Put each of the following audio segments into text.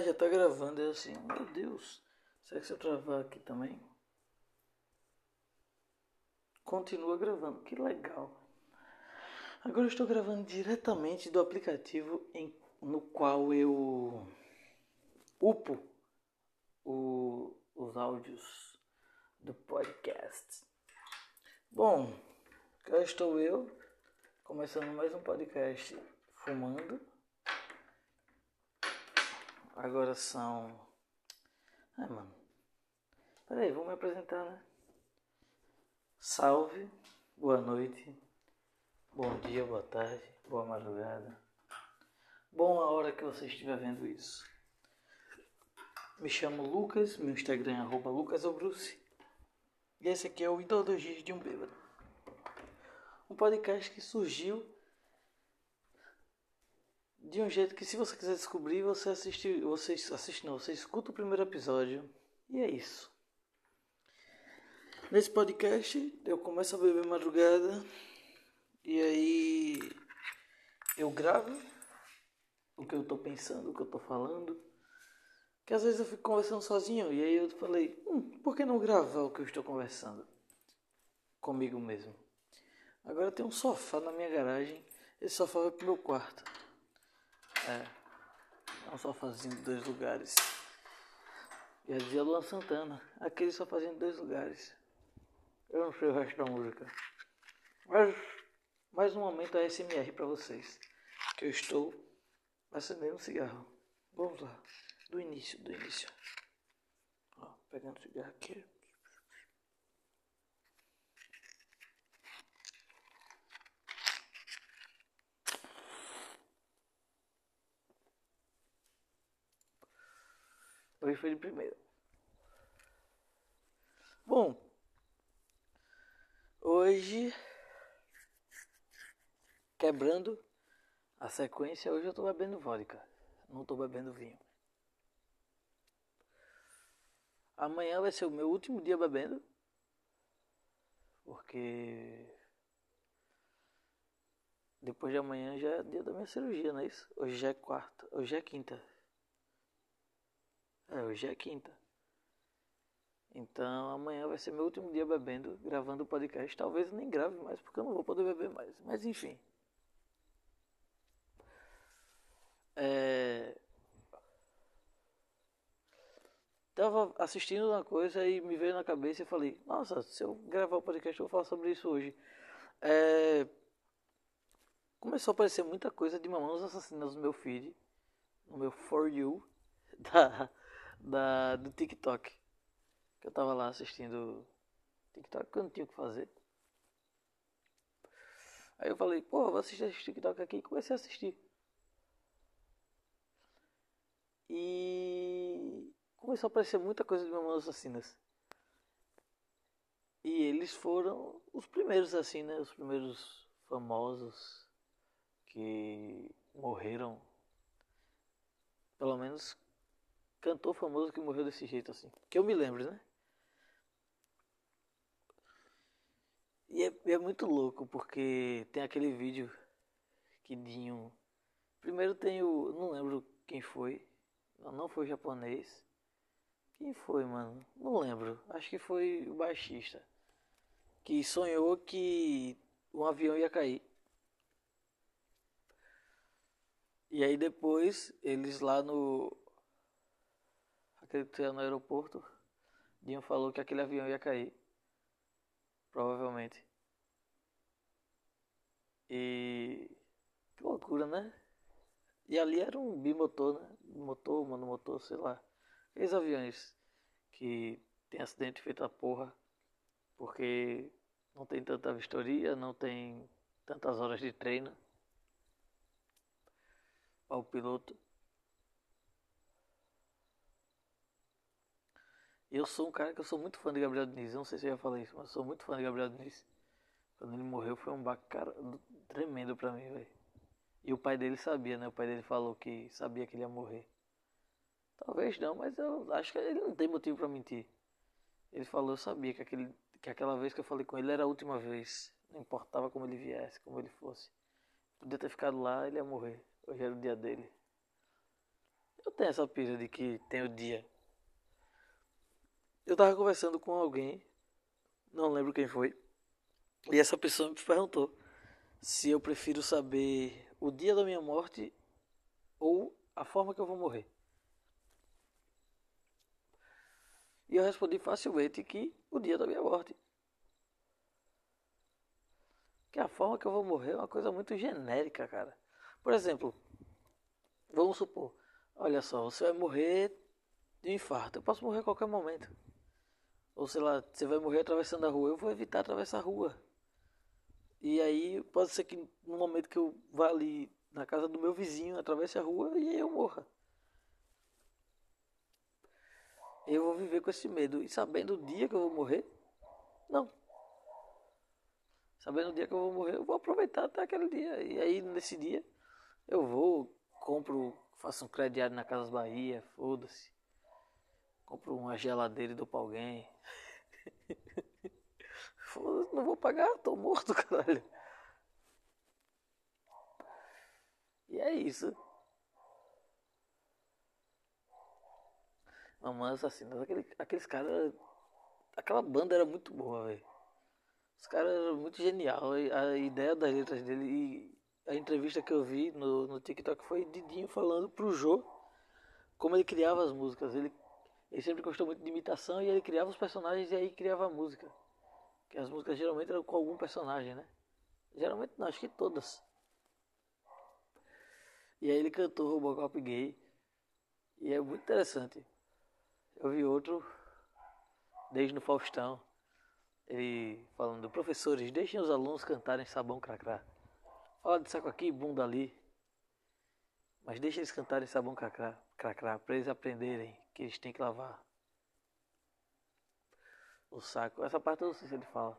Já tá gravando. É assim, meu Deus. Será que se eu travar aqui também? Continua gravando. Que legal. Agora eu estou gravando diretamente do aplicativo em, no qual eu upo o, os áudios do podcast. Bom, cá estou eu, começando mais um podcast fumando. Agora são. Ai, mano. Peraí, vou me apresentar, né? Salve, boa noite, bom dia, boa tarde, boa madrugada. Bom a hora que você estiver vendo isso. Me chamo Lucas, meu Instagram é arroba lucasobruce. E esse aqui é o Ideologias de um Bêbado. Um podcast que surgiu de um jeito que se você quiser descobrir, você assiste, você assiste não, você escuta o primeiro episódio e é isso. Nesse podcast eu começo a beber madrugada e aí eu gravo o que eu tô pensando, o que eu tô falando. Que às vezes eu fico conversando sozinho e aí eu falei, hum, por que não gravar o que eu estou conversando comigo mesmo? Agora tem um sofá na minha garagem, esse sofá vai pro meu quarto. É. É um sofazinho de dois lugares. Já dizia Luan Santana. Aquele sofazinho de dois lugares. Eu não sei o resto da música. Mas mais um momento ASMR para vocês. Que eu estou acendendo um cigarro. Vamos lá. Do início, do início. Ó, pegando o cigarro aqui. Hoje foi de primeira. Bom, hoje, quebrando a sequência, hoje eu tô bebendo vodka, não tô bebendo vinho. Amanhã vai ser o meu último dia bebendo, porque depois de amanhã já é dia da minha cirurgia, não é isso? Hoje já é quarta, hoje é quinta. É, hoje é quinta. Então amanhã vai ser meu último dia bebendo, gravando o podcast. Talvez nem grave mais, porque eu não vou poder beber mais. Mas enfim. É... Tava assistindo uma coisa e me veio na cabeça e falei, nossa, se eu gravar o podcast eu vou falar sobre isso hoje. É... Começou a aparecer muita coisa de Mamãos Assassinas no meu feed, no meu For You, da da, do TikTok. Que eu tava lá assistindo TikTok que eu não tinha o que fazer. Aí eu falei, pô, vou assistir esse TikTok aqui e comecei a assistir. E começou a aparecer muita coisa de Mamonas Assassinas. E eles foram os primeiros assim, né? Os primeiros famosos que morreram. Pelo menos cantor famoso que morreu desse jeito assim. Que eu me lembro, né? E é, é muito louco porque tem aquele vídeo que Dinho. Primeiro tem o. Não lembro quem foi. Não, foi japonês. Quem foi, mano? Não lembro. Acho que foi o baixista. Que sonhou que um avião ia cair. E aí depois eles lá no acredito no aeroporto, Dinho falou que aquele avião ia cair. Provavelmente. E. Que loucura, né? E ali era um bimotor, né? Motor, monomotor, sei lá. Aqueles aviões que tem acidente feito a porra. Porque não tem tanta vistoria, não tem tantas horas de treino para o piloto. Eu sou um cara que eu sou muito fã de Gabriel Diniz. Eu não sei se eu já falei isso, mas eu sou muito fã de Gabriel Diniz. Quando ele morreu foi um bacana tremendo pra mim, velho. E o pai dele sabia, né? O pai dele falou que sabia que ele ia morrer. Talvez não, mas eu acho que ele não tem motivo para mentir. Ele falou, eu sabia que, aquele, que aquela vez que eu falei com ele era a última vez. Não importava como ele viesse, como ele fosse. Podia ter ficado lá, ele ia morrer. Hoje era o dia dele. Eu tenho essa pira de que tem o dia. Eu tava conversando com alguém, não lembro quem foi, e essa pessoa me perguntou se eu prefiro saber o dia da minha morte ou a forma que eu vou morrer. E eu respondi facilmente que o dia da minha morte. Que a forma que eu vou morrer é uma coisa muito genérica, cara. Por exemplo, vamos supor, olha só, você vai morrer de infarto. Eu posso morrer a qualquer momento. Ou sei lá, você vai morrer atravessando a rua. Eu vou evitar atravessar a rua. E aí pode ser que no momento que eu vá ali na casa do meu vizinho, atravesse a rua e aí eu morra. Eu vou viver com esse medo. E sabendo o dia que eu vou morrer? Não. Sabendo o dia que eu vou morrer, eu vou aproveitar até aquele dia. E aí nesse dia eu vou, compro, faço um crediário na Casas Bahia, foda-se. Compro uma geladeira e dou pra alguém. não vou pagar, tô morto, caralho. E é isso. Mamãe Assassina, aquele, aqueles caras. Aquela banda era muito boa, velho. Os caras eram muito genial. A ideia das letras dele e a entrevista que eu vi no, no TikTok foi Didinho falando pro Jô como ele criava as músicas. Ele, ele sempre gostou muito de imitação e ele criava os personagens e aí criava a música. Que as músicas geralmente eram com algum personagem, né? Geralmente não, acho que todas. E aí ele cantou Robocop gay. E é muito interessante. Eu vi outro desde no Faustão. Ele falando, professores, deixem os alunos cantarem sabão cracrá. Fala de saco aqui, bunda ali. Mas deixem eles cantarem sabão cracrá, cracrá para eles aprenderem que eles têm que lavar o saco. Essa parte eu não sei se ele fala.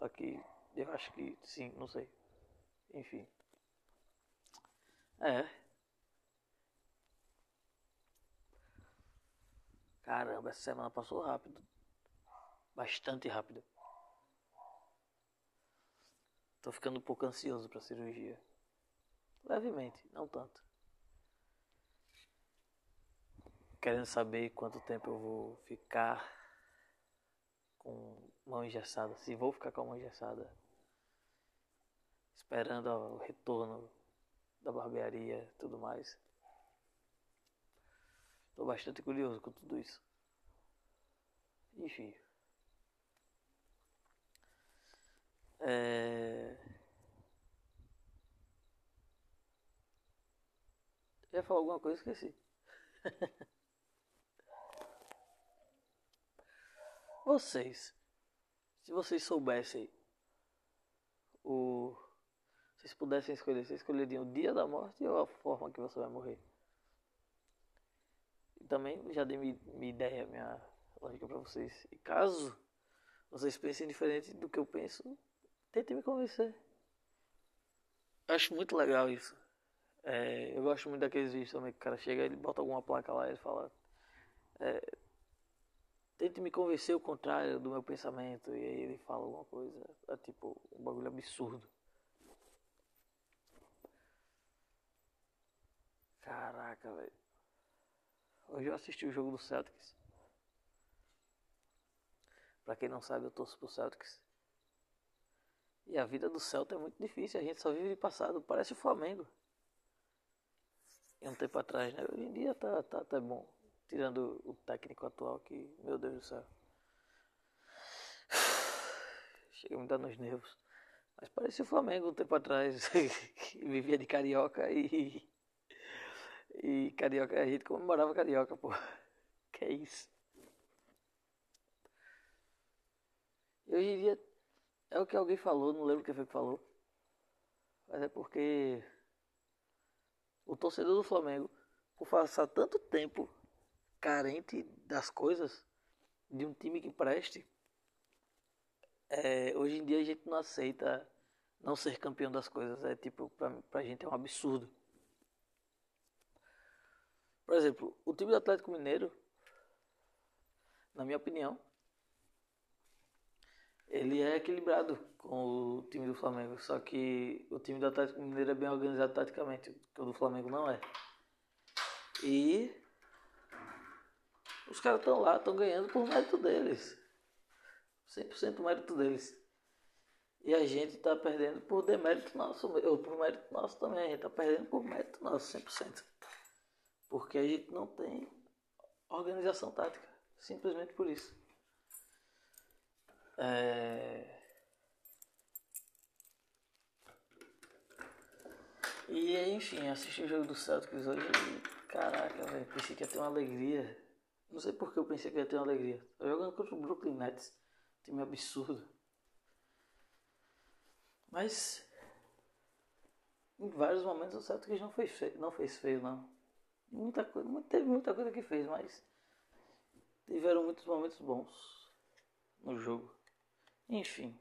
Só que eu acho que sim, não sei. Enfim. É. Caramba, essa semana passou rápido. Bastante rápido. Tô ficando um pouco ansioso pra cirurgia. Levemente, não tanto. Querendo saber quanto tempo eu vou ficar com mão engessada. Se vou ficar com a mão engessada. Esperando o retorno da barbearia e tudo mais. Estou bastante curioso com tudo isso. Enfim. É... Eu ia falar alguma coisa esqueci. vocês, se vocês soubessem o. Se vocês pudessem escolher, vocês escolheriam o dia da morte ou a forma que você vai morrer? E também já dei minha, minha ideia, minha lógica para vocês. E caso vocês pensem diferente do que eu penso, tentem me convencer. Acho muito legal isso. É, eu gosto muito daqueles vídeos também que o cara chega, ele bota alguma placa lá e ele fala. É, tente me convencer o contrário do meu pensamento. E aí ele fala alguma coisa. É tipo um bagulho absurdo. Caraca, velho. Hoje eu assisti o jogo do Celtics. Pra quem não sabe, eu torço pro Celtics. E a vida do Celta é muito difícil, a gente só vive de passado, parece o Flamengo. E um tempo atrás, né? Hoje em dia tá, tá até bom. Tirando o técnico atual que, meu Deus do céu. Chega a me dar nos nervos. Mas parecia o Flamengo um tempo atrás, vivia de carioca e. E carioca, a gente comemorava carioca, pô. Que é isso? E em dia é o que alguém falou, não lembro quem foi que falou. Mas é porque o torcedor do Flamengo, por passar tanto tempo carente das coisas, de um time que preste, é, hoje em dia a gente não aceita não ser campeão das coisas. É tipo, pra, pra gente é um absurdo. Por exemplo, o time do Atlético Mineiro, na minha opinião, ele é equilibrado com o time do Flamengo. Só que o time do Atlético Mineiro é bem organizado taticamente, o do Flamengo não é. E os caras estão lá, estão ganhando por mérito deles. 100% mérito deles. E a gente está perdendo por demérito nosso, ou por mérito nosso também. A gente está perdendo por mérito nosso, 100%. Porque a gente não tem organização tática. Simplesmente por isso. É... E enfim, assisti o jogo do Celtics hoje e caraca, velho, pensei que ia ter uma alegria. Não sei por que eu pensei que ia ter uma alegria. Tô jogando contra o Brooklyn Nets, time absurdo. Mas em vários momentos o Celtics não fez feio, não fez feio não. Muita coisa, teve muita coisa que fez, mas tiveram muitos momentos bons no jogo. Enfim.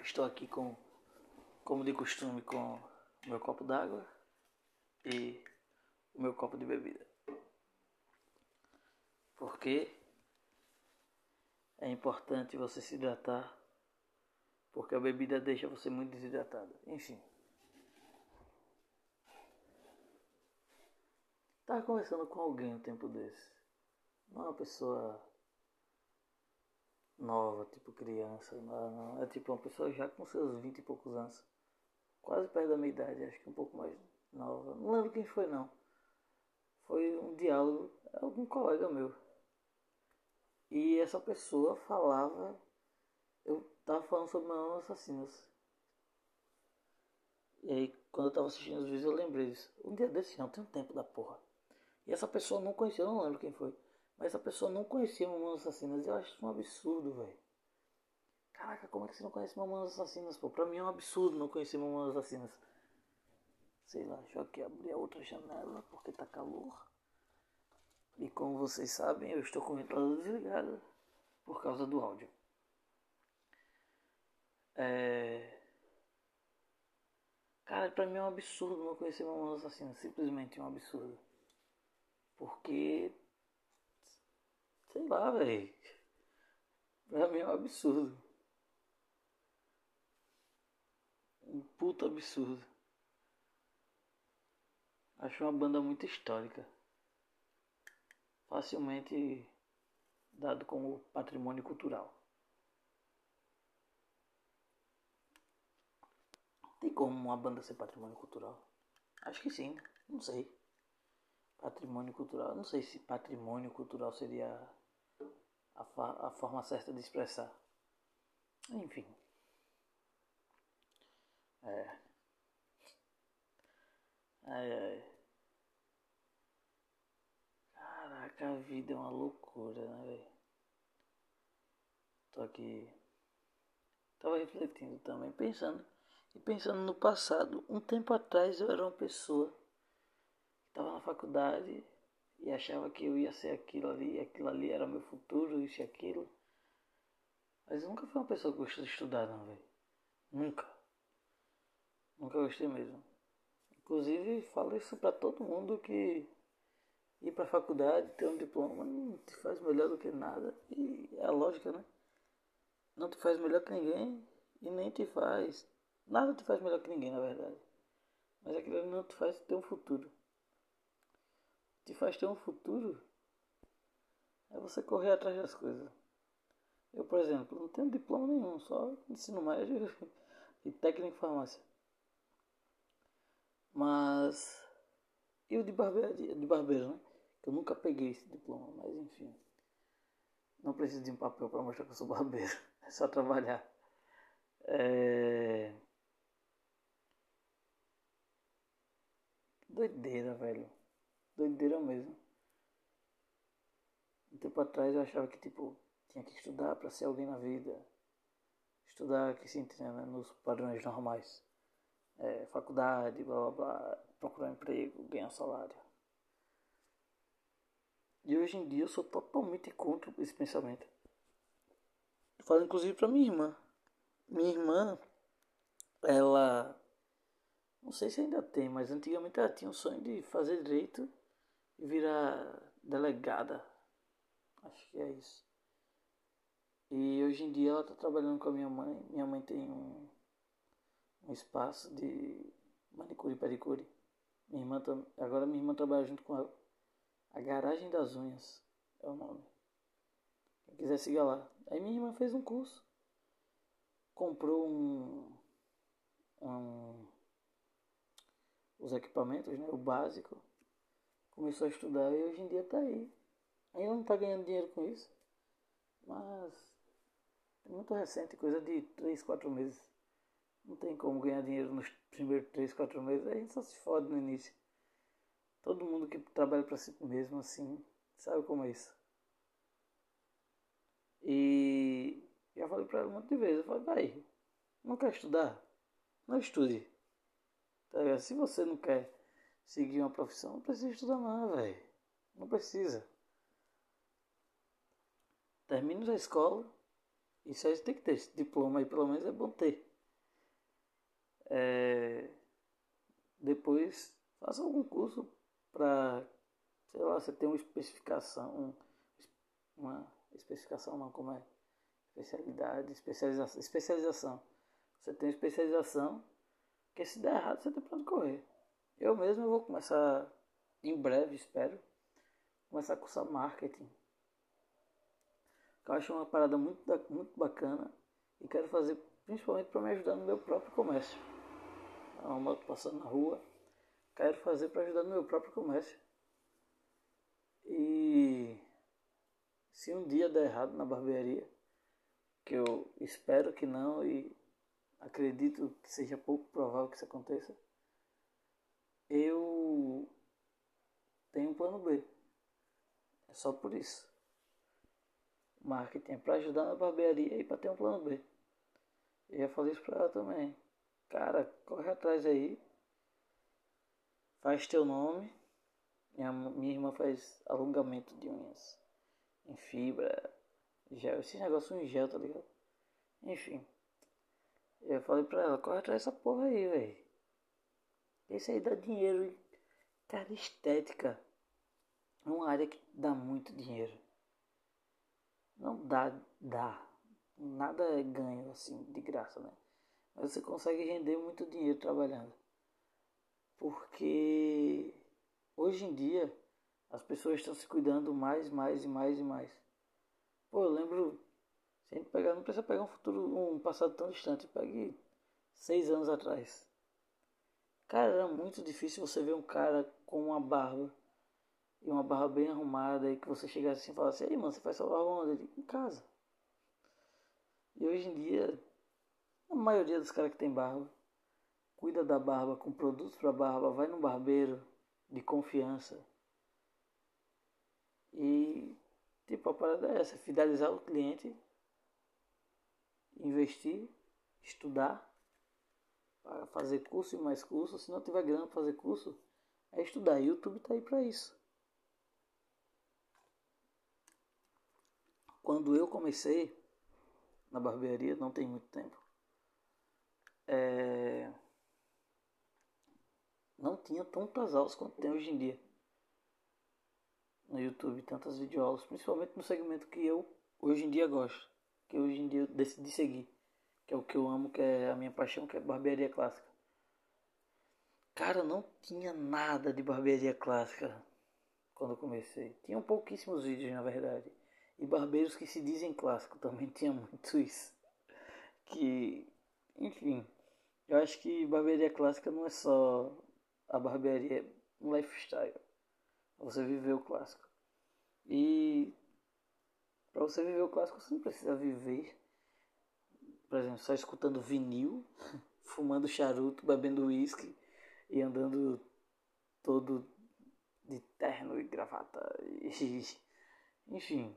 Estou aqui com, como de costume, com meu copo d'água e o meu copo de bebida. Porque é importante você se hidratar, porque a bebida deixa você muito desidratado. Enfim. Estava conversando com alguém um tempo desse. Não é uma pessoa nova, tipo criança, não, não. É tipo uma pessoa já com seus vinte e poucos anos. Quase perto da minha idade, acho que um pouco mais nova. Não lembro quem foi não. Foi um diálogo, é algum colega meu. E essa pessoa falava. Eu tava falando sobre Mamonas Assassinas. E aí, quando eu tava assistindo os vídeos, eu lembrei disso. Um dia desse, não, tem um tempo da porra. E essa pessoa não conhecia, eu não lembro quem foi. Mas essa pessoa não conhecia Mamonas Assassinas. Eu acho isso um absurdo, velho. Caraca, como é que você não conhece Mamonas Assassinas, pô? Pra mim é um absurdo não conhecer Mamonas Assassinas. Sei lá, eu aqui abrir a outra janela porque tá calor. E como vocês sabem, eu estou com o ventilador desligado por causa do áudio. É... Cara, pra mim é um absurdo não conhecer Mamonas Assassinas. Simplesmente um absurdo. Porque Sei lá, velho. Pra mim é um absurdo. Um puto absurdo. Acho uma banda muito histórica. Facilmente dado como patrimônio cultural. Tem como uma banda ser patrimônio cultural? Acho que sim, não sei. Patrimônio cultural, não sei se patrimônio cultural seria a, a forma certa de expressar. Enfim. É. Ai, ai. Caraca, a vida é uma loucura, né, velho? Tô aqui. Tava refletindo também, pensando. E pensando no passado. Um tempo atrás eu era uma pessoa. Tava na faculdade e achava que eu ia ser aquilo ali, aquilo ali era meu futuro, isso e aquilo. Mas eu nunca fui uma pessoa que gostou de estudar, não, velho. Nunca. Nunca gostei mesmo. Inclusive, falo isso para todo mundo que ir para faculdade, ter um diploma, não te faz melhor do que nada. E é a lógica, né? Não te faz melhor que ninguém e nem te faz. Nada te faz melhor que ninguém, na verdade. Mas aquilo não te faz ter um futuro te faz ter um futuro é você correr atrás das coisas. Eu, por exemplo, não tenho diploma nenhum, só ensino médio e técnico em farmácia. Mas. E o de barbeiro, de barbeiro, né? Eu nunca peguei esse diploma, mas enfim. Não preciso de um papel para mostrar que eu sou barbeiro. É só trabalhar. É... Doideira, velho doideira mesmo. Um tempo atrás eu achava que tipo tinha que estudar para ser alguém na vida. Estudar que se entenda né, nos padrões normais. É, faculdade, blá blá blá, procurar emprego, ganhar salário. E hoje em dia eu sou totalmente contra esse pensamento. falo inclusive para minha irmã. Minha irmã, ela não sei se ainda tem, mas antigamente ela tinha o sonho de fazer direito e virar delegada. Acho que é isso. E hoje em dia ela está trabalhando com a minha mãe. Minha mãe tem um, um espaço de manicure e pedicure. Minha irmã, agora minha irmã trabalha junto com ela. A Garagem das Unhas é o nome. Quem quiser siga lá. Aí minha irmã fez um curso. Comprou um, um os equipamentos, né, o básico. Começou a estudar e hoje em dia está aí. Ainda não está ganhando dinheiro com isso. Mas é muito recente, coisa de 3, 4 meses. Não tem como ganhar dinheiro nos primeiros 3, 4 meses. A gente só se fode no início. Todo mundo que trabalha para si mesmo assim sabe como é isso. E já falei para ela um monte de vezes. Eu falei, vai, não quer estudar? Não estude. Tá Se você não quer seguir uma profissão, não precisa estudar não, velho. Não precisa. Termina a escola. Isso aí tem que ter. Esse diploma aí pelo menos é bom ter. É, depois faça algum curso para, sei lá, você tem uma especificação, uma especificação não, como é? Especialidade, especialização, especialização. Você tem especialização, que se der errado você tem para onde correr. Eu mesmo vou começar em breve, espero, começar a cursar marketing. Eu acho uma parada muito, muito bacana e quero fazer principalmente para me ajudar no meu próprio comércio. Uma moto passando na rua, quero fazer para ajudar no meu próprio comércio. E se um dia der errado na barbearia, que eu espero que não e acredito que seja pouco provável que isso aconteça, eu tenho um plano B. É só por isso. Marketing é para ajudar na barbearia e para ter um plano B. Eu já falei isso para ela também. Cara, corre atrás aí. Faz teu nome. Minha, minha irmã faz alongamento de unhas em fibra, gel, esse negócio em gel, tá ligado? Enfim. Eu falei pra ela, corre atrás dessa porra aí, velho. Esse aí dá dinheiro. Cara, estética é uma área que dá muito dinheiro. Não dá, dá. Nada é ganho assim, de graça, né? Mas você consegue render muito dinheiro trabalhando. Porque hoje em dia as pessoas estão se cuidando mais, mais e mais e mais. Pô, eu lembro, se a gente pegar, não precisa pegar um futuro, um passado tão distante, pegue seis anos atrás. Cara, era muito difícil você ver um cara com uma barba e uma barba bem arrumada e que você chegasse assim e falasse, ei mano, você faz sua barba onde? Em casa. E hoje em dia, a maioria dos caras que tem barba cuida da barba com produtos para barba, vai no barbeiro de confiança. E tipo a parada é essa, fidelizar o cliente, investir, estudar para fazer curso e mais curso. Se não tiver grana para fazer curso, é estudar. YouTube tá aí para isso. Quando eu comecei na barbearia, não tem muito tempo, é... não tinha tantas aulas quanto tem hoje em dia no YouTube, tantas videoaulas, principalmente no segmento que eu hoje em dia gosto, que hoje em dia eu decidi seguir que é o que eu amo, que é a minha paixão, que é barbearia clássica. Cara, não tinha nada de barbearia clássica quando eu comecei. Tinham pouquíssimos vídeos, na verdade. E barbeiros que se dizem clássico também tinha muito isso. Que, enfim, eu acho que barbearia clássica não é só a barbearia, é um lifestyle. Você viver o clássico. E para você viver o clássico, você não precisa viver por exemplo, só escutando vinil, fumando charuto, bebendo uísque e andando todo de terno e gravata. E, enfim,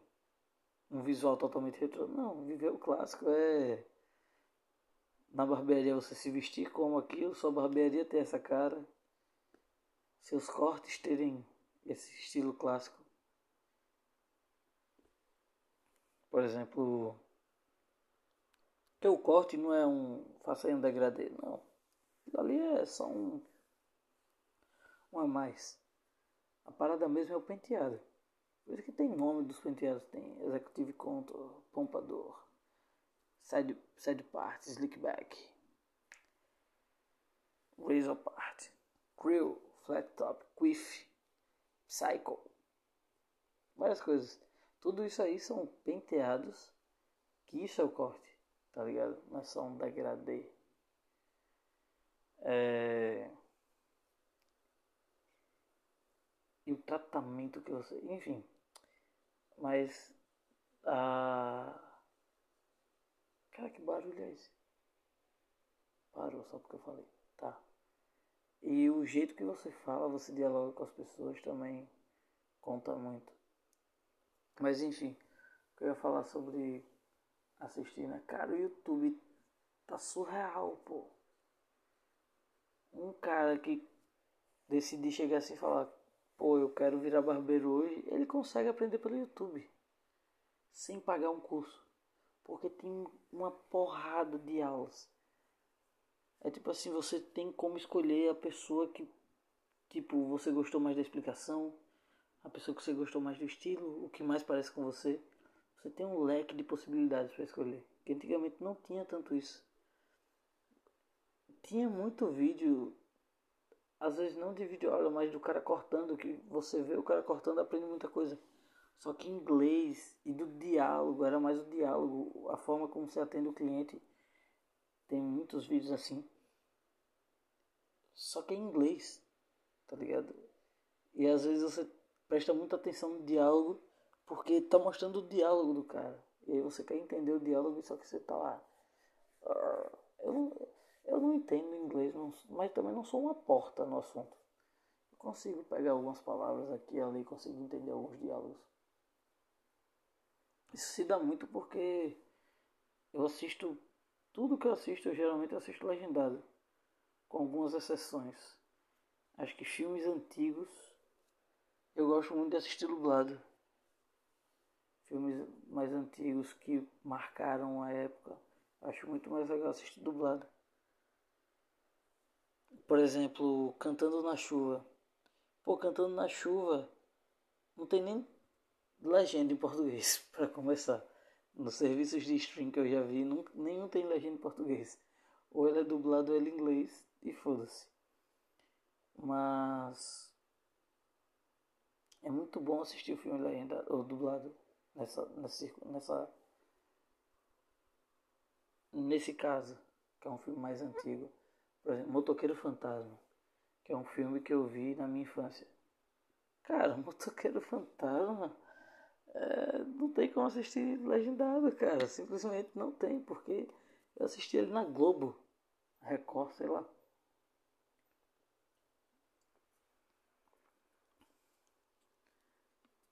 um visual totalmente retrô. Não, viver o clássico é. Na barbearia você se vestir como aquilo, sua barbearia ter essa cara, seus cortes terem esse estilo clássico. Por exemplo, teu corte não é um. Faça um degradê, não. Ali é só um. Um a mais. A parada mesmo é o penteado. Por isso que tem nome dos penteados. Tem Executive Contour, Pompador, Side, side Part, Slickback. Razor Part, Krill, Flat Top, Quiff, Psycho. Várias coisas. Tudo isso aí são penteados que isso é o corte, tá ligado? Não é só um degradê. É... E o tratamento que você. Enfim. Mas. A. Cara, que barulho é esse? Parou só porque eu falei. E o jeito que você fala, você dialoga com as pessoas também conta muito. Mas enfim, eu ia falar sobre assistir, né? Cara, o YouTube tá surreal, pô. Um cara que decide chegar assim e falar, pô, eu quero virar barbeiro hoje, ele consegue aprender pelo YouTube. Sem pagar um curso. Porque tem uma porrada de aulas. É tipo assim, você tem como escolher a pessoa que, tipo, você gostou mais da explicação, a pessoa que você gostou mais do estilo, o que mais parece com você. Você tem um leque de possibilidades para escolher. Que antigamente não tinha tanto isso. Tinha muito vídeo, às vezes não de vídeo aula, mas do cara cortando, que você vê o cara cortando aprende muita coisa. Só que inglês e do diálogo, era mais o diálogo, a forma como você atende o cliente tem muitos vídeos assim. Só que é em inglês, tá ligado? E às vezes você presta muita atenção no diálogo porque tá mostrando o diálogo do cara. E aí você quer entender o diálogo, só que você tá lá. Eu não, eu não entendo inglês, mas também não sou uma porta no assunto. Eu consigo pegar algumas palavras aqui e ali, consigo entender alguns diálogos. Isso se dá muito porque eu assisto tudo que eu assisto, eu geralmente assisto legendado, com algumas exceções. Acho que filmes antigos eu gosto muito de assistir dublado. Filmes mais antigos que marcaram a época, acho muito mais legal assistir dublado. Por exemplo, Cantando na Chuva. Pô, Cantando na Chuva não tem nem legenda em português, para começar nos serviços de stream que eu já vi, nenhum tem legenda em português. Ou ele é dublado ou ele é inglês e foda-se. Mas é muito bom assistir o filme legenda ou dublado nessa, nessa, nessa nesse caso, que é um filme mais antigo. Por exemplo, Motoqueiro Fantasma, que é um filme que eu vi na minha infância. Cara, Motoqueiro Fantasma é, não tem como assistir legendado, cara. Simplesmente não tem, porque eu assisti ele na Globo, Record, sei lá.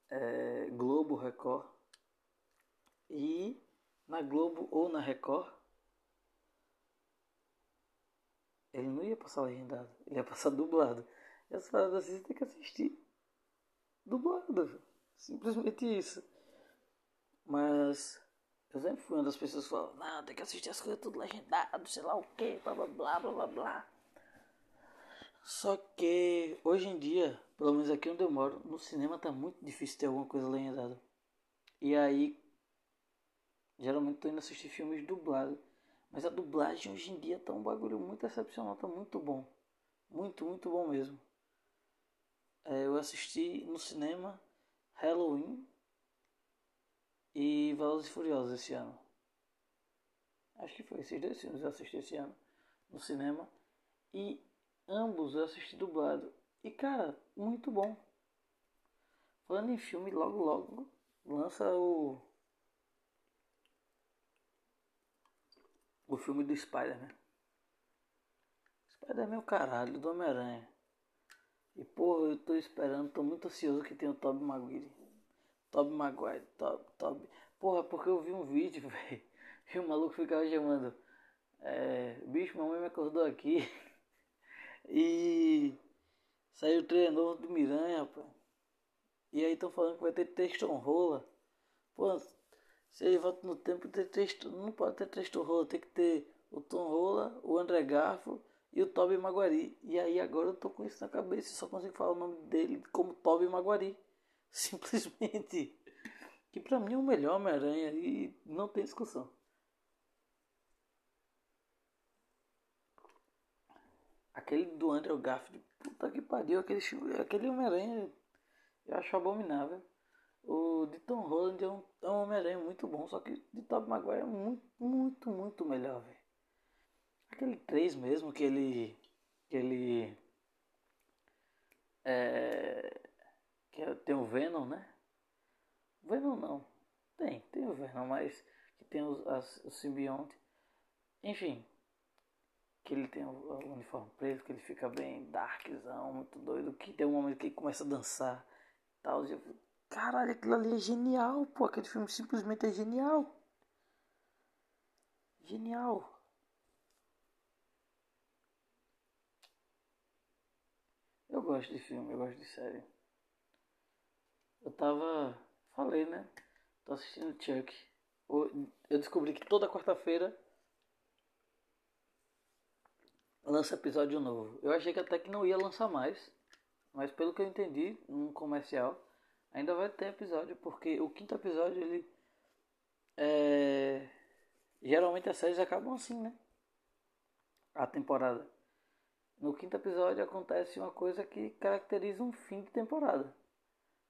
É, Globo, Record. E na Globo ou na Record, ele não ia passar legendado, ele ia passar dublado. E as paradas assim você tem que assistir dublado. Simplesmente isso. Mas eu sempre fui uma das pessoas que falam, não, tem que assistir as coisas tudo legendado, sei lá o que, blá blá blá blá blá blá. Só que hoje em dia, pelo menos aqui onde eu moro, no cinema tá muito difícil ter alguma coisa legendada. E aí, geralmente tô indo assistir filmes dublados. Mas a dublagem hoje em dia tá um bagulho muito excepcional, tá muito bom. Muito, muito bom mesmo. É, eu assisti no cinema Halloween e Velozes e Furiosos esse ano. Acho que foi esses dois filmes eu assisti esse ano no cinema. E ambos eu assisti dublado. E cara, muito bom. Falando em filme, logo logo lança o. O filme do Spider-Man. Spider-Man é o caralho do Homem-Aranha. E porra, eu tô esperando, tô muito ansioso que tenha o Tobey Maguire. Tobey Maguire, Toby, Toby. Porra, porque eu vi um vídeo, velho. E o maluco ficava chamando. É, bicho, mamãe me acordou aqui. e saiu o trailer novo do Miranha, rapaz. E aí estão falando que vai ter Tristan Rola. Pô, se ele volta no tempo, ter Tristan, não pode ter Tristan Rola, tem que ter o Tom Rola, o André Garfo e o Toby Maguari. E aí agora eu tô com isso na cabeça, só consigo falar o nome dele como Toby Maguari. Simplesmente. Que pra mim é o melhor Homem-Aranha e não tem discussão. Aquele do Andrew Garfield, puta que pariu, aquele, aquele Homem-Aranha eu acho abominável. O de Tom Holland é um, é um Homem-Aranha muito bom, só que de Tobey Maguire é muito, muito, muito melhor, velho. Aquele 3 mesmo, que ele. que ele. É, que é, tem o Venom, né? Venom não. Tem, tem o Venom, mas que tem os, as, o simbionte. Enfim, que ele tem o, o, uniforme preto, que ele fica bem darkzão, muito doido, que tem um momento que ele começa a dançar tal. Eu, caralho, aquilo ali é genial, pô, aquele filme simplesmente é genial. Genial. Gosto de filme, eu gosto de série. Eu tava. Falei, né? Tô assistindo Chuck. Eu descobri que toda quarta-feira lança episódio novo. Eu achei que até que não ia lançar mais, mas pelo que eu entendi, num comercial, ainda vai ter episódio, porque o quinto episódio ele é... geralmente as séries acabam assim, né? A temporada. No quinto episódio acontece uma coisa que caracteriza um fim de temporada.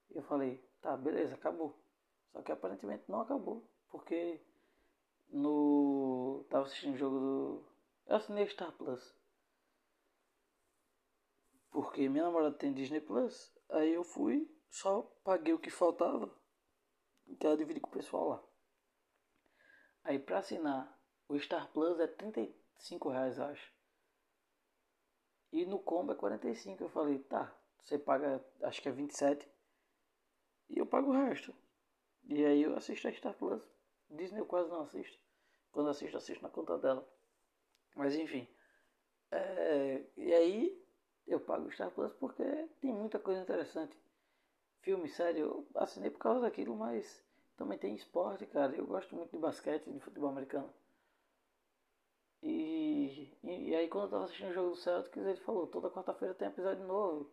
Eu falei, tá, beleza, acabou. Só que aparentemente não acabou, porque no tava assistindo o jogo do eu assinei Star Plus porque minha namorada tem Disney Plus. Aí eu fui, só paguei o que faltava, que ela dividi com o pessoal lá. Aí pra assinar o Star Plus é 35 reais, acho. E no combo é 45. Eu falei, tá, você paga, acho que é 27. E eu pago o resto. E aí eu assisto a Star Plus. Disney eu quase não assisto. Quando assisto, assisto na conta dela. Mas enfim. É, e aí eu pago o Star Plus porque tem muita coisa interessante. Filme, série, eu assinei por causa daquilo, mas também tem esporte, cara. Eu gosto muito de basquete, de futebol americano. E, e, aí quando eu tava assistindo o jogo do Celtics, ele falou, toda quarta-feira tem episódio novo.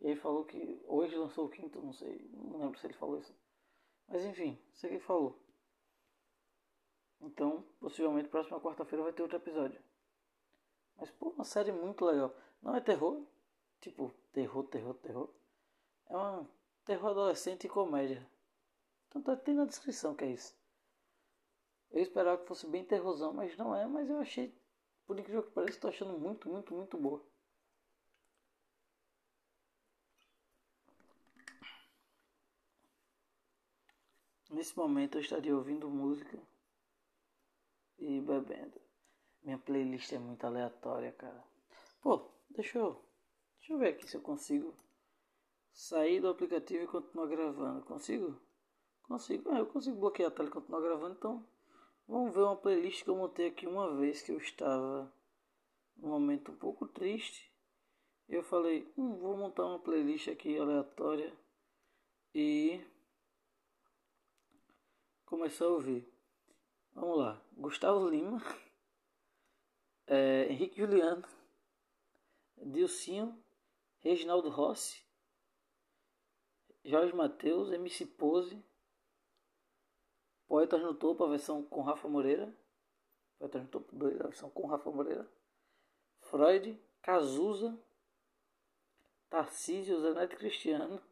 E aí falou que hoje lançou o quinto, não sei, não lembro se ele falou isso. Mas enfim, sei que ele falou. Então, possivelmente próxima quarta-feira vai ter outro episódio. Mas pô, uma série muito legal. Não é terror, tipo terror, terror, terror. É um terror adolescente e comédia. Tanto é tem na descrição que é isso. Eu esperava que fosse bem terrorzão, mas não é, mas eu achei, por incrível que pareça, estou achando muito, muito, muito boa. Nesse momento eu estaria ouvindo música e bebendo. Minha playlist é muito aleatória, cara. Pô, Deixa eu, deixa eu ver aqui se eu consigo sair do aplicativo e continuar gravando. Consigo? Consigo. Ah, eu consigo bloquear a tela e continuar gravando. Então, vamos ver uma playlist que eu montei aqui uma vez que eu estava num momento um pouco triste. Eu falei, hum, vou montar uma playlist aqui aleatória e começar a ouvir. Vamos lá. Gustavo Lima, é, Henrique Juliano. Dilcinho, Reginaldo Rossi, Jorge Mateus, MC Pose, Poetas no Topo, a versão com Rafa Moreira, Poetas no Topo 2, a versão com Rafa Moreira, Freud, Cazuza, Tarcísio, Zanetti Cristiano,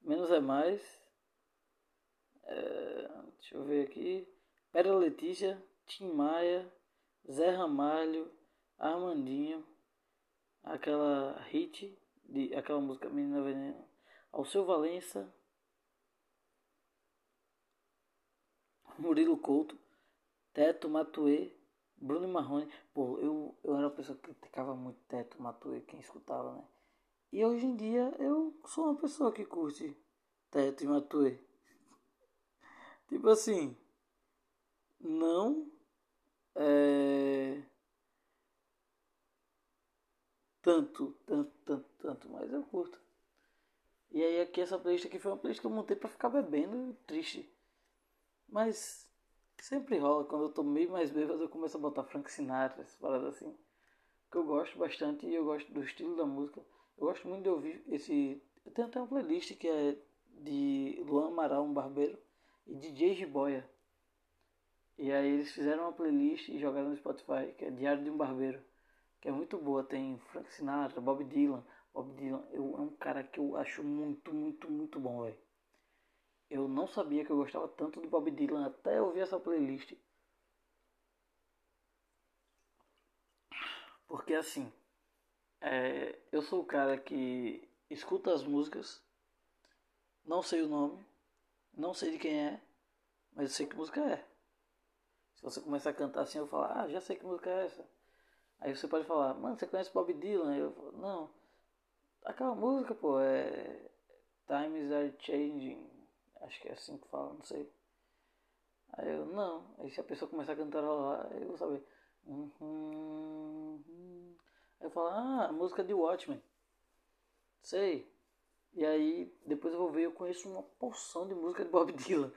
Menos é Mais, é, deixa eu ver aqui, Pera Letícia, Tim Maia, Zé Ramalho, Armandinho, aquela hit de aquela música Menina Veneno, ao seu Valença, Murilo Couto, Teto Matuê, Bruno Marrone. Pô, eu, eu era uma pessoa que criticava muito Teto Matuê, quem escutava, né? E hoje em dia eu sou uma pessoa que curte Teto e Matuê. tipo assim, não é tanto, tanto, tanto, tanto, mas eu curto. E aí aqui essa playlist aqui foi uma playlist que eu montei para ficar bebendo triste. Mas sempre rola, quando eu tô meio mais bêbado eu começo a botar Frank Sinatra, essas paradas assim. Que eu gosto bastante e eu gosto do estilo da música. Eu gosto muito de ouvir esse. Eu tenho até uma playlist que é de Luan Amaral, um barbeiro, e DJ Jiboia. E aí eles fizeram uma playlist e jogaram no Spotify, que é Diário de um Barbeiro. que é muito boa. Tem Frank Sinatra, Bob Dylan. Bob Dylan eu, é um cara que eu acho muito, muito, muito bom, velho. Eu não sabia que eu gostava tanto do Bob Dylan até ouvir essa playlist. Porque assim, é, eu sou o cara que escuta as músicas, não sei o nome, não sei de quem é, mas eu sei que música é. Se você começar a cantar assim, eu falo, ah, já sei que música é essa. Aí você pode falar, mano, você conhece Bob Dylan? Eu falo, não. Aquela música, pô, é. Times are changing. Acho que é assim que fala, não sei. Aí eu, não. Aí se a pessoa começar a cantar lá, eu vou saber. Aí eu falo, ah, a música de Watchmen. Sei. E aí, depois eu vou ver, eu conheço uma porção de música de Bob Dylan.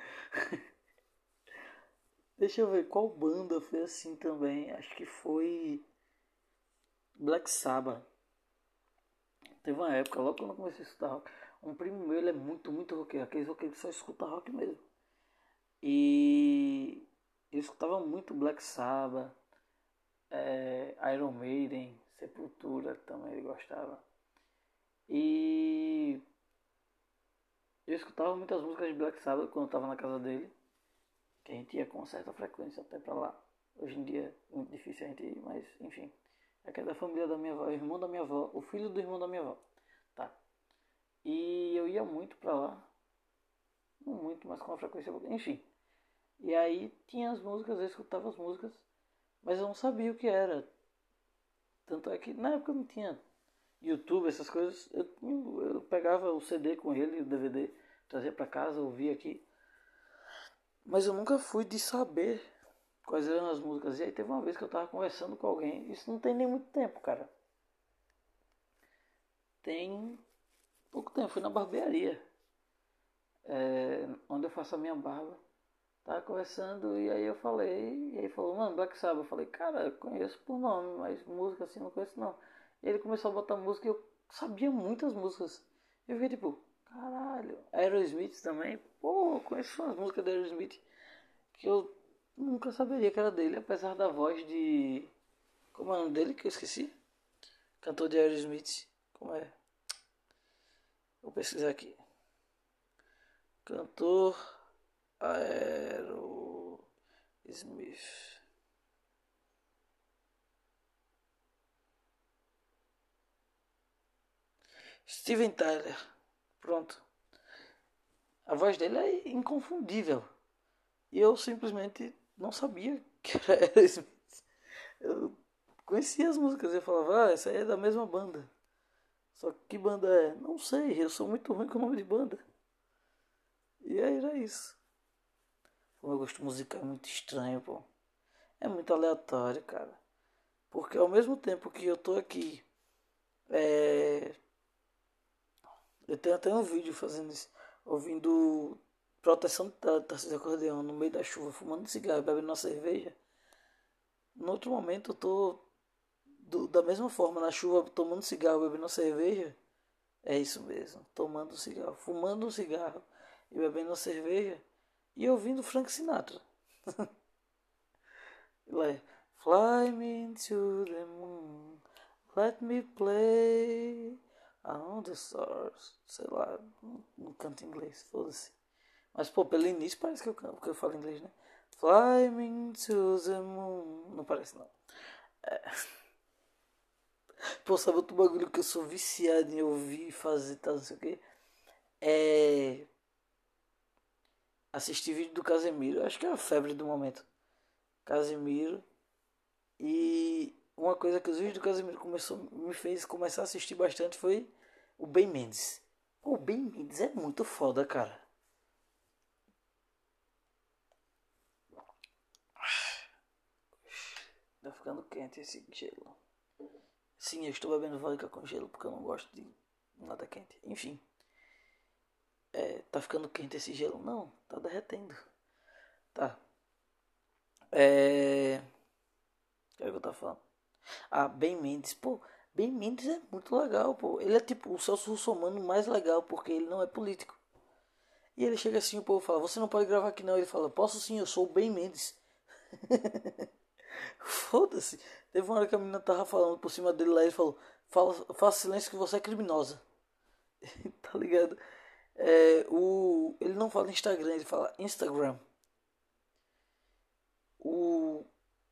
Deixa eu ver qual banda foi assim também. Acho que foi Black Sabbath. Teve uma época, logo quando eu comecei a rock, um primo meu ele é muito, muito roqueiro. Aqueles roqueiros que só escuta rock mesmo. E eu escutava muito Black Sabbath, é, Iron Maiden, Sepultura também ele gostava. E eu escutava muitas músicas de Black Sabbath quando eu estava na casa dele que a gente ia com certa frequência até para lá. Hoje em dia é muito difícil a gente ir, mas enfim. É que é da família da minha avó, o irmão da minha avó, o filho do irmão da minha avó. E eu ia muito para lá. Não muito, mas com uma frequência. Enfim. E aí tinha as músicas, eu escutava as músicas, mas eu não sabia o que era. Tanto é que na época não tinha YouTube, essas coisas. Eu, eu pegava o CD com ele, o DVD, trazia para casa, ouvia aqui. Mas eu nunca fui de saber quais eram as músicas. E aí teve uma vez que eu tava conversando com alguém. Isso não tem nem muito tempo, cara. Tem pouco tempo. Fui na barbearia. É, onde eu faço a minha barba. Tava conversando e aí eu falei. E aí falou, mano, Black Sabbath. Eu falei, cara, conheço por nome, mas música assim não conheço não. E ele começou a botar música e eu sabia muitas músicas. Eu fiquei tipo, Caralho. Aerosmith também. Pô, conheço umas músicas da Aerosmith que eu nunca saberia que era dele, apesar da voz de. Como é o nome dele que eu esqueci? Cantor de Aerosmith. Como é? Vou pesquisar aqui. Cantor Aerosmith. Steven Tyler. Pronto. A voz dele é inconfundível. E eu simplesmente não sabia que era Aerosmith. Eu conhecia as músicas e falava, ah, essa aí é da mesma banda. Só que que banda é? Não sei, eu sou muito ruim com o nome de banda. E aí era isso. O meu gosto musical é muito estranho, pô. É muito aleatório, cara. Porque ao mesmo tempo que eu tô aqui é, eu tenho até um vídeo fazendo isso, ouvindo proteção da taça de acordeão no meio da chuva, fumando cigarro, bebendo uma cerveja. No outro momento eu tô do, da mesma forma na chuva, tomando cigarro, bebendo cerveja. É isso mesmo, tomando cigarro, fumando um cigarro e bebendo cerveja e ouvindo Frank Sinatra. Lá, Fly me to the moon, let me play On the Stars, sei lá, não canto inglês, foda-se. Mas, pô, pelo início parece que eu canto, porque eu falo inglês, né? Fly me to the moon. Não parece, não. É. Pô, sabe outro bagulho que eu sou viciado em ouvir, fazer tal, não sei o quê? É. Assistir vídeo do Casemiro. Acho que é a febre do momento. Casemiro. E uma coisa que os vídeos do Casemiro começou, me fez começar a assistir bastante foi o Ben Mendes. O Ben Mendes é muito foda, cara. Tá ficando quente esse gelo. Sim, eu estou bebendo vodka com gelo porque eu não gosto de nada quente. Enfim. É, tá ficando quente esse gelo? Não, tá derretendo. Tá. É. O que é que eu tava falando? Ah, Ben Mendes. Pô, Ben Mendes é muito legal, pô. Ele é tipo o Celso Russomano mais legal, porque ele não é político. E ele chega assim, o povo fala, você não pode gravar aqui não. Ele fala, posso sim, eu sou o Ben Mendes. foda-se. Teve uma hora que a menina tava falando por cima dele lá e ele falou: Fala, faça silêncio que você é criminosa. tá ligado? É, o, ele não fala Instagram, ele fala Instagram. O,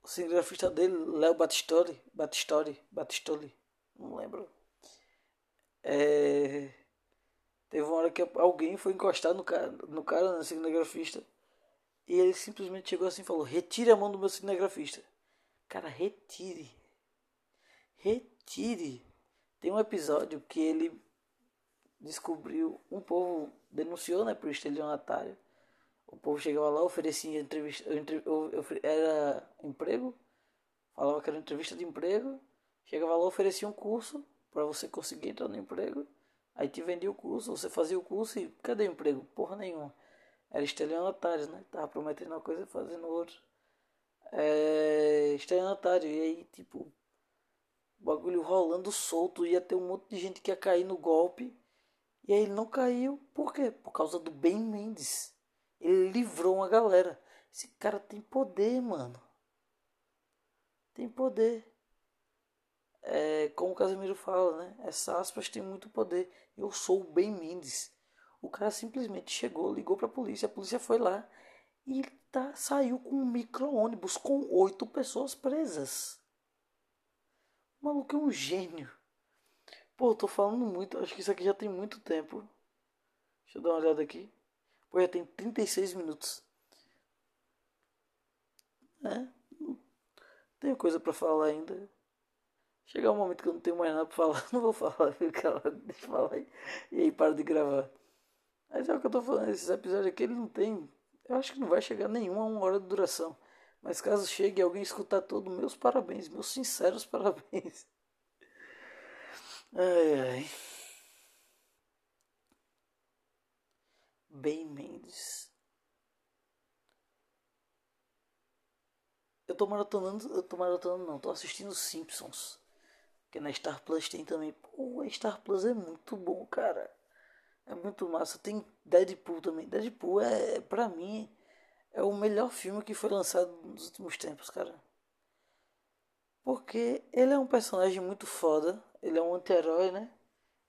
cinegrafista dele, Léo Batistoli, Batistoli, Batistoli, não lembro. É, teve uma hora que alguém foi encostar no cara, no cara, no cinegrafista, e ele simplesmente chegou assim e falou: Retire a mão do meu cinegrafista. Cara, retire. Retire. Tem um episódio que ele descobriu, um povo denunciou, né, por estelionatário. O povo chegava lá, oferecia entrevista, era emprego, falava que era entrevista de emprego, chegava lá, oferecia um curso para você conseguir entrar no emprego. Aí te vendia o curso, você fazia o curso e cadê o emprego? Porra nenhuma. Era estelionatário, né? Tava prometendo uma coisa e fazendo outra. É, estelionatário. E aí, tipo, bagulho rolando solto, ia ter um monte de gente que ia cair no golpe. E aí ele não caiu, por quê? Por causa do Ben Mendes. Ele livrou uma galera. Esse cara tem poder, mano. Tem poder. É, como o Casemiro fala, né? Essa aspas tem muito poder. Eu sou o Ben Mendes. O cara simplesmente chegou, ligou pra polícia, a polícia foi lá e tá, saiu com um micro-ônibus com oito pessoas presas. O maluco é um gênio. Pô, tô falando muito. Acho que isso aqui já tem muito tempo. Deixa eu dar uma olhada aqui. Pô, já tem 36 minutos. É. Tenho coisa para falar ainda. Chegar um momento que eu não tenho mais nada pra falar. Não vou falar. Fica lá, deixa eu falar. E aí para de gravar. Mas é o que eu tô falando. Esses episódios aqui, ele não tem. Eu acho que não vai chegar nenhum a uma hora de duração. Mas caso chegue alguém escutar todo, meus parabéns, meus sinceros parabéns. Ai, ai. Bem Mendes. Eu tô maratonando, eu tô maratonando não, tô assistindo Simpsons. Que na Star Plus tem também. Pô, a Star Plus é muito bom, cara. É muito massa. Tem Deadpool também. Deadpool é, pra mim, é o melhor filme que foi lançado nos últimos tempos, cara. Porque ele é um personagem muito foda. Ele é um anti-herói, né?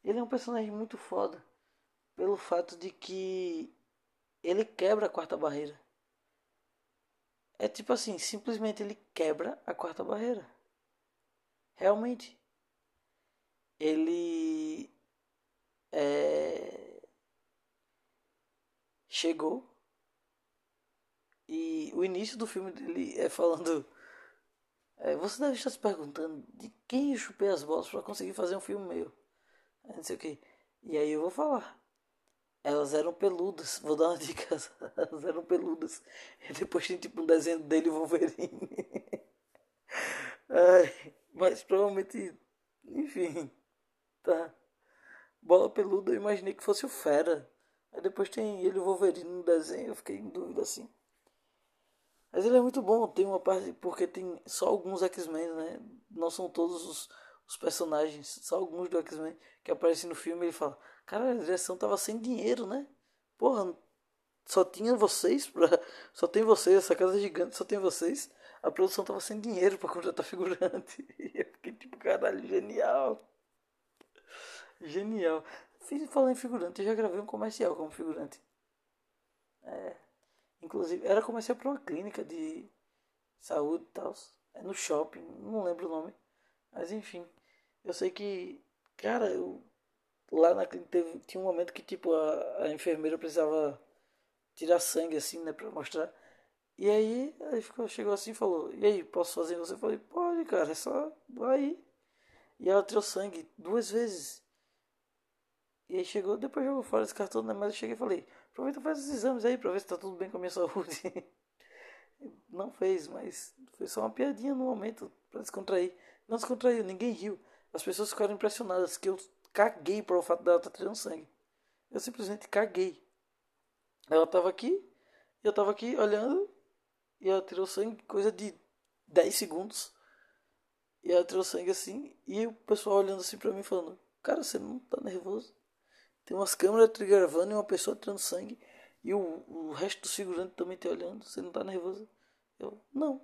Ele é um personagem muito foda. Pelo fato de que ele quebra a quarta barreira. É tipo assim, simplesmente ele quebra a quarta barreira. Realmente. Ele é, chegou e o início do filme dele é falando. É, você deve estar se perguntando de quem eu chupei as bolas para conseguir fazer um filme meu. Não sei o que. E aí eu vou falar. Elas eram peludas. Vou dar uma dica. Elas eram peludas. E depois tem tipo um desenho dele Wolverine. Ai, mas provavelmente. Enfim. Tá. Bola peluda eu imaginei que fosse o Fera. Aí depois tem ele Wolverine no desenho. Eu fiquei em dúvida assim. Mas ele é muito bom, tem uma parte. Porque tem só alguns X-Men, né? Não são todos os, os personagens, só alguns do X-Men que aparecem no filme. Ele fala: Cara, a direção tava sem dinheiro, né? Porra, só tinha vocês, pra, só tem vocês, essa casa gigante só tem vocês. A produção tava sem dinheiro para contratar figurante. E eu fiquei tipo, caralho, genial. Genial. Fiz falar em figurante, eu já gravei um comercial como figurante. É. Inclusive, era comercial para uma clínica de saúde e tal. É no shopping, não lembro o nome. Mas enfim, eu sei que, cara, eu, lá na clínica teve, tinha um momento que tipo a, a enfermeira precisava tirar sangue assim, né, para mostrar. E aí, aí ficou, chegou assim e falou: E aí, posso fazer você? Falei: Pode, cara, é só vai. E ela tirou sangue duas vezes. E aí chegou, depois jogou fora esse cartão, né? Mas eu cheguei e falei: Aproveita e faz os exames aí pra ver se tá tudo bem com a minha saúde. Não fez, mas foi só uma piadinha no momento pra descontrair. Não descontraiu, ninguém riu. As pessoas ficaram impressionadas que eu caguei para o fato dela estar tá tirando sangue. Eu simplesmente caguei. Ela tava aqui, eu tava aqui olhando, e ela tirou sangue, coisa de 10 segundos. E ela tirou sangue assim, e o pessoal olhando assim pra mim falando: Cara, você não tá nervoso? Tem umas câmeras te gravando e uma pessoa tirando sangue. E o, o resto do segurante também te olhando. Você não tá nervoso? Eu, não.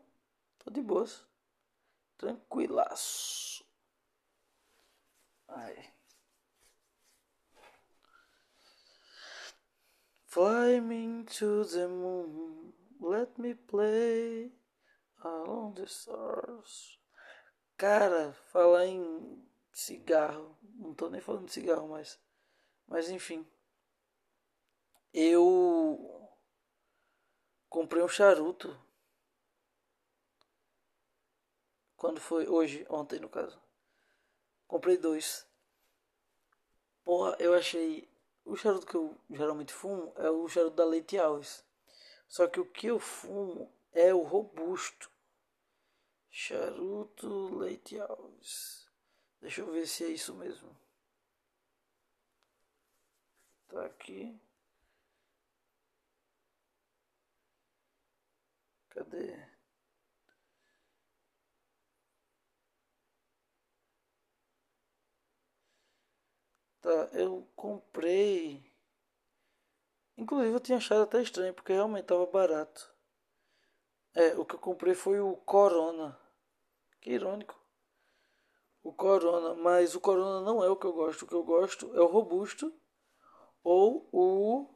Tô de boas. Tranquilaço. Ai. Fly me to the moon, let me play along the stars. Cara, falar em cigarro, não tô nem falando de cigarro mais, mas enfim, eu comprei um charuto Quando foi? Hoje, ontem no caso. Comprei dois. Porra, eu achei. O charuto que eu geralmente fumo é o charuto da Leite Alves. Só que o que eu fumo é o robusto. Charuto Leite Alves. Deixa eu ver se é isso mesmo. Tá aqui. Cadê? Tá, eu comprei. Inclusive eu tinha achado até estranho, porque realmente estava barato. É, o que eu comprei foi o Corona. Que irônico. O Corona, mas o Corona não é o que eu gosto. O que eu gosto é o Robusto ou o.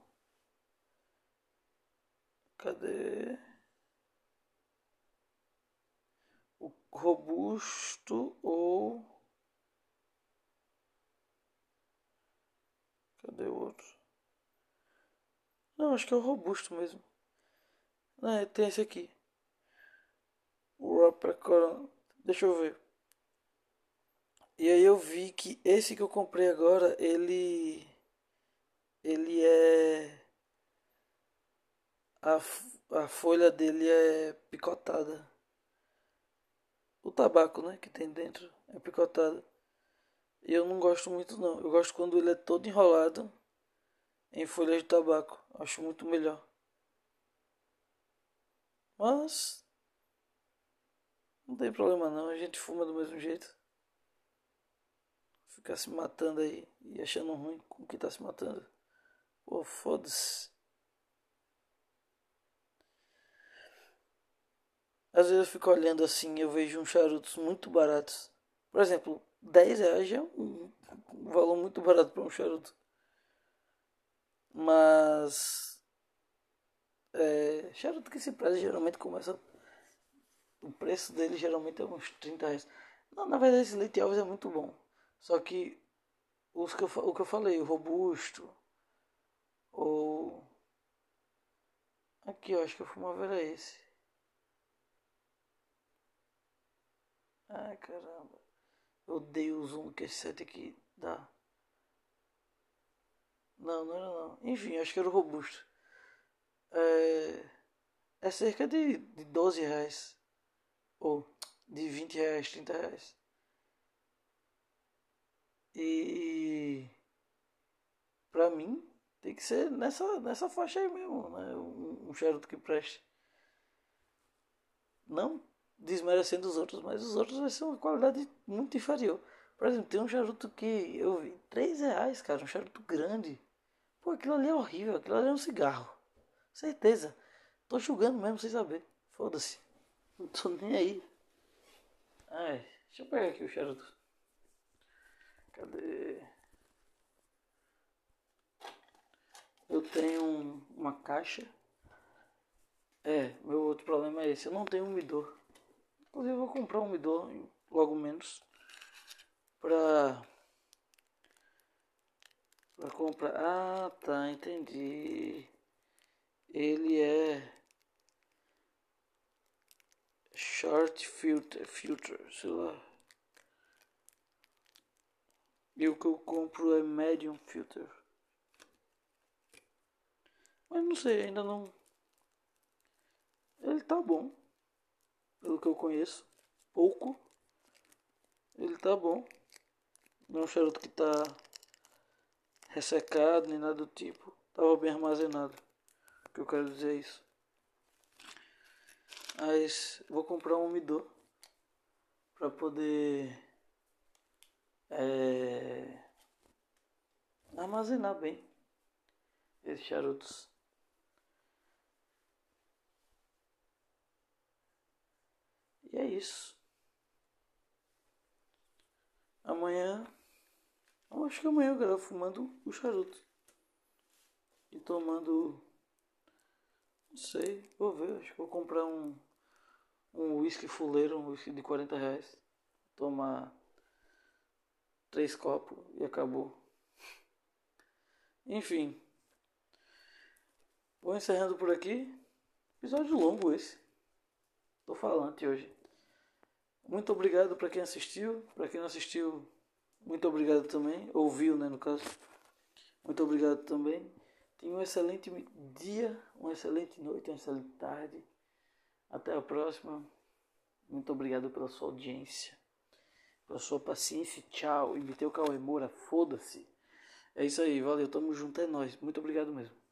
Cadê? O Robusto ou. Cadê o outro? Não, acho que é o robusto mesmo. É, tem esse aqui. O Corona. Deixa eu ver. E aí eu vi que esse que eu comprei agora, ele. Ele é. A, a folha dele é picotada. O tabaco, né? Que tem dentro é picotada. E eu não gosto muito não. Eu gosto quando ele é todo enrolado em folhas de tabaco. Acho muito melhor. Mas não tem problema não, a gente fuma do mesmo jeito. Ficar se matando aí e achando ruim com que tá se matando. Pô, foda-se. Às vezes eu fico olhando assim, eu vejo uns charutos muito baratos. Por exemplo, 10 reais é um, valor muito barato para um charuto. Mas. É, charuto que se preza geralmente começa. O preço dele geralmente é uns 30 reais. Não, na verdade esse leite Alves é muito bom. Só que os que eu, o que eu falei, o robusto. Ou. Aqui, eu acho que eu fumava era esse. Ai caramba. Eu odeio o zoom que esse set aqui dá. Não, não era não. Enfim, acho que era o robusto. É, é cerca de, de 12 reais. Ou de 20 reais, 30 reais. E pra mim tem que ser nessa, nessa faixa aí mesmo, né? Um, charuto que preste. Não desmerecendo os outros, mas os outros vai ser uma qualidade muito inferior. Por exemplo, tem um charuto que eu vi 3 reais, cara, um charuto grande. Pô, aquilo ali é horrível, aquilo ali é um cigarro. Certeza. Tô julgando mesmo sem saber. Foda-se. Não tô nem aí. Ai, deixa eu pegar aqui o charuto. Cadê? Eu tenho uma caixa. É, meu outro problema é esse. Eu não tenho um umidor. Inclusive eu vou comprar um umidor logo menos pra para comprar. Ah, tá, entendi. Ele é short filter, filter, sei lá. E o que eu compro é medium filter. Mas não sei, ainda não. Ele tá bom pelo que eu conheço, pouco. Ele tá bom. Não é um charuto que tá ressecado nem nada do tipo. Tava bem armazenado. O que eu quero dizer é isso. Mas vou comprar um umidor para poder é, armazenar bem esses charutos. E é isso. Amanhã. Eu acho que amanhã eu gravo fumando o charuto. E tomando. Não sei, vou ver. Acho que vou comprar um. Um whisky fuleiro, um whisky de 40 reais. Tomar três copos e acabou. Enfim. Vou encerrando por aqui. Episódio longo esse. Tô falante hoje. Muito obrigado para quem assistiu. Para quem não assistiu, muito obrigado também. Ouviu, né, no caso. Muito obrigado também. Tenha um excelente dia, uma excelente noite, uma excelente tarde. Até a próxima. Muito obrigado pela sua audiência, pela sua paciência. Tchau. Imitei o Cauê Moura. Foda-se. É isso aí. Valeu. Tamo junto. É nóis. Muito obrigado mesmo.